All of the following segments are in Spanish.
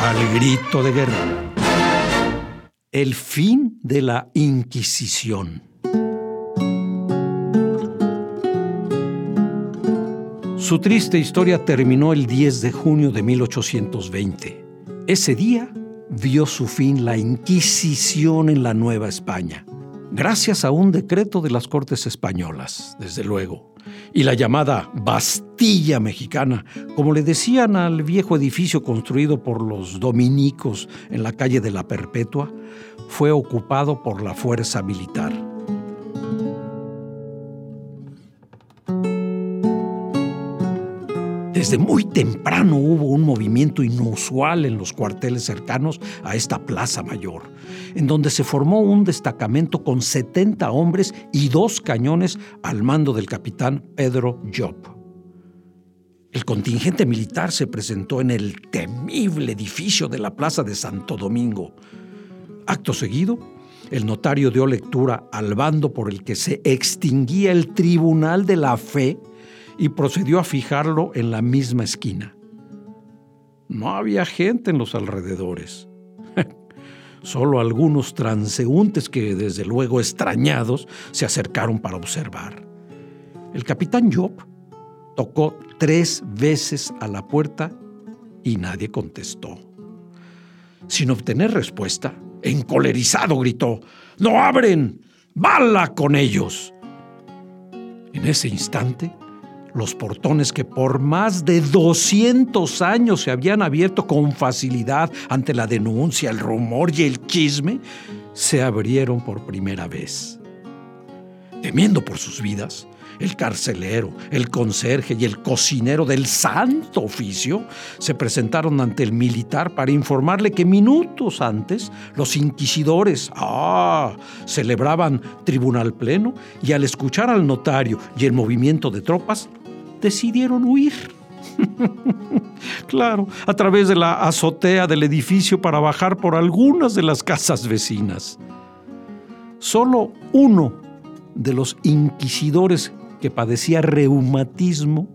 Al grito de guerra. El fin de la Inquisición. Su triste historia terminó el 10 de junio de 1820. Ese día vio su fin la Inquisición en la Nueva España, gracias a un decreto de las Cortes Españolas, desde luego, y la llamada Bastilla Mexicana, como le decían al viejo edificio construido por los dominicos en la calle de la Perpetua, fue ocupado por la fuerza militar. Desde muy temprano hubo un movimiento inusual en los cuarteles cercanos a esta plaza mayor, en donde se formó un destacamento con 70 hombres y dos cañones al mando del capitán Pedro Job. El contingente militar se presentó en el temible edificio de la Plaza de Santo Domingo. Acto seguido, el notario dio lectura al bando por el que se extinguía el Tribunal de la Fe y procedió a fijarlo en la misma esquina. No había gente en los alrededores. Solo algunos transeúntes que, desde luego extrañados, se acercaron para observar. El capitán Job tocó tres veces a la puerta y nadie contestó. Sin obtener respuesta, encolerizado gritó, ¡No abren! ¡Bala con ellos! En ese instante, los portones que por más de 200 años se habían abierto con facilidad ante la denuncia, el rumor y el chisme, se abrieron por primera vez. Temiendo por sus vidas, el carcelero, el conserje y el cocinero del santo oficio se presentaron ante el militar para informarle que minutos antes los inquisidores ah, celebraban tribunal pleno y al escuchar al notario y el movimiento de tropas, decidieron huir. claro, a través de la azotea del edificio para bajar por algunas de las casas vecinas. Solo uno de los inquisidores que padecía reumatismo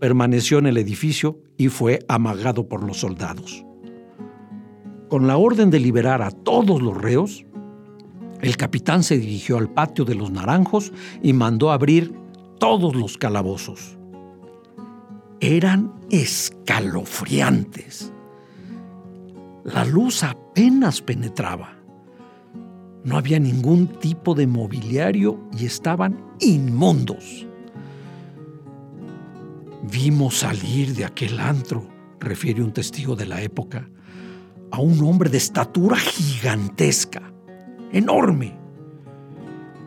permaneció en el edificio y fue amagado por los soldados. Con la orden de liberar a todos los reos, el capitán se dirigió al patio de los naranjos y mandó abrir todos los calabozos eran escalofriantes. La luz apenas penetraba. No había ningún tipo de mobiliario y estaban inmundos. Vimos salir de aquel antro, refiere un testigo de la época, a un hombre de estatura gigantesca, enorme.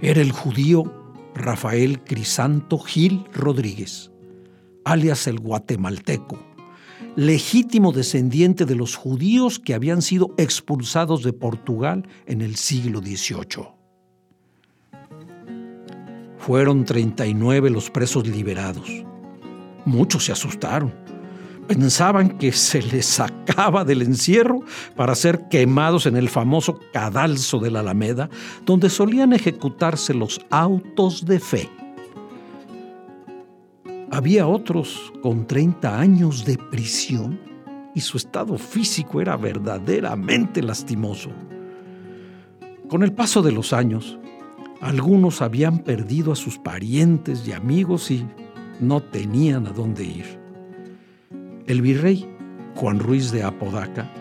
Era el judío Rafael Crisanto Gil Rodríguez alias el guatemalteco, legítimo descendiente de los judíos que habían sido expulsados de Portugal en el siglo XVIII. Fueron 39 los presos liberados. Muchos se asustaron. Pensaban que se les sacaba del encierro para ser quemados en el famoso cadalso de la Alameda, donde solían ejecutarse los autos de fe. Había otros con 30 años de prisión y su estado físico era verdaderamente lastimoso. Con el paso de los años, algunos habían perdido a sus parientes y amigos y no tenían a dónde ir. El virrey, Juan Ruiz de Apodaca,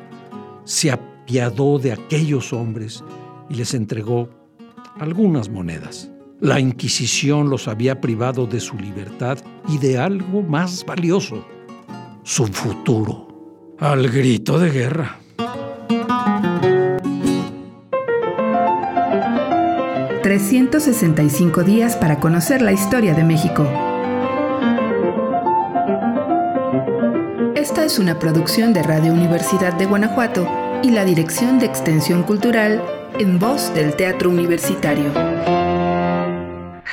se apiadó de aquellos hombres y les entregó algunas monedas. La Inquisición los había privado de su libertad y de algo más valioso, su futuro. Al grito de guerra. ...365 días para conocer la historia de México. Esta es una producción de Radio Universidad de Guanajuato y la Dirección de Extensión Cultural en voz del Teatro Universitario.